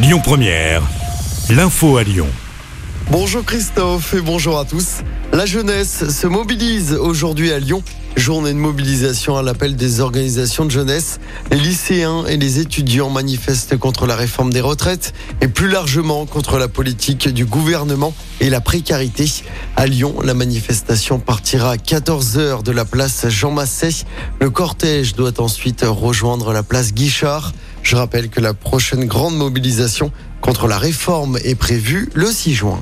Lyon Première, l'info à Lyon. Bonjour Christophe et bonjour à tous. La jeunesse se mobilise aujourd'hui à Lyon. Journée de mobilisation à l'appel des organisations de jeunesse. Les lycéens et les étudiants manifestent contre la réforme des retraites et plus largement contre la politique du gouvernement et la précarité. À Lyon, la manifestation partira à 14h de la place Jean Massé. Le cortège doit ensuite rejoindre la place Guichard. Je rappelle que la prochaine grande mobilisation contre la réforme est prévue le 6 juin.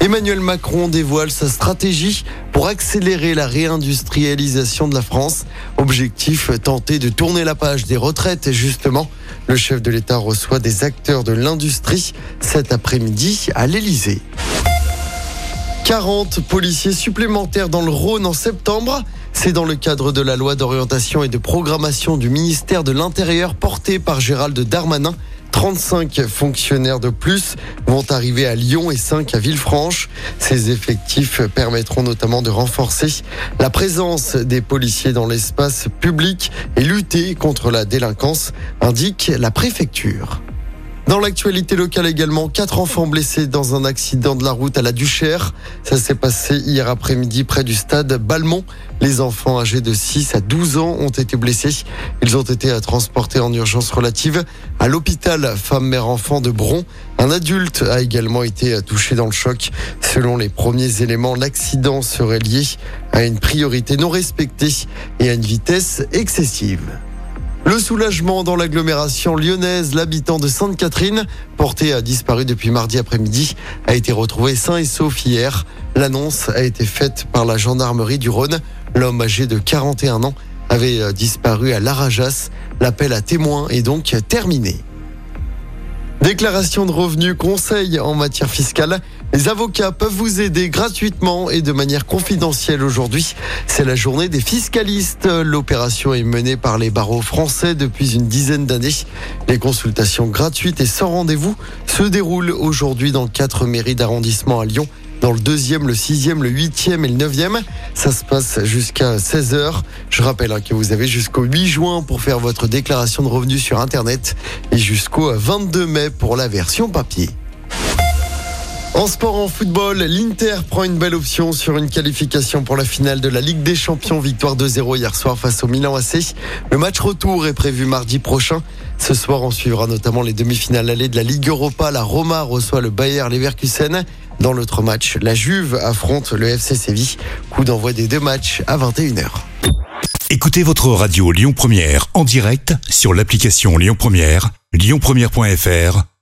Emmanuel Macron dévoile sa stratégie pour accélérer la réindustrialisation de la France. Objectif, tenter de tourner la page des retraites. Et justement, le chef de l'État reçoit des acteurs de l'industrie cet après-midi à l'Élysée. 40 policiers supplémentaires dans le Rhône en septembre. C'est dans le cadre de la loi d'orientation et de programmation du ministère de l'Intérieur portée par Gérald Darmanin. 35 fonctionnaires de plus vont arriver à Lyon et 5 à Villefranche. Ces effectifs permettront notamment de renforcer la présence des policiers dans l'espace public et lutter contre la délinquance, indique la préfecture. Dans l'actualité locale également, quatre enfants blessés dans un accident de la route à la Duchère. Ça s'est passé hier après-midi près du stade Balmont. Les enfants âgés de 6 à 12 ans ont été blessés. Ils ont été transportés en urgence relative à l'hôpital femme-mère-enfant de Bron. Un adulte a également été touché dans le choc. Selon les premiers éléments, l'accident serait lié à une priorité non respectée et à une vitesse excessive. Le soulagement dans l'agglomération lyonnaise, l'habitant de Sainte-Catherine, porté à disparu depuis mardi après-midi, a été retrouvé sain et sauf hier. L'annonce a été faite par la gendarmerie du Rhône. L'homme âgé de 41 ans avait euh, disparu à Larajas. L'appel à témoins est donc terminé. Déclaration de revenus, conseil en matière fiscale. Les avocats peuvent vous aider gratuitement et de manière confidentielle aujourd'hui. C'est la journée des fiscalistes. L'opération est menée par les barreaux français depuis une dizaine d'années. Les consultations gratuites et sans rendez-vous se déroulent aujourd'hui dans quatre mairies d'arrondissement à Lyon dans le deuxième, le sixième, le huitième et le neuvième. Ça se passe jusqu'à 16h. Je rappelle hein, que vous avez jusqu'au 8 juin pour faire votre déclaration de revenus sur Internet et jusqu'au 22 mai pour la version papier. En sport, en football, l'Inter prend une belle option sur une qualification pour la finale de la Ligue des Champions. Victoire 2-0 hier soir face au Milan AC. Le match retour est prévu mardi prochain. Ce soir, on suivra notamment les demi-finales allées de la Ligue Europa. La Roma reçoit le Bayer Leverkusen. Dans l'autre match, la Juve affronte le FC Séville. Coup d'envoi des deux matchs à 21h. Écoutez votre radio Lyon Première en direct sur l'application Lyon Première, lyonpremière.fr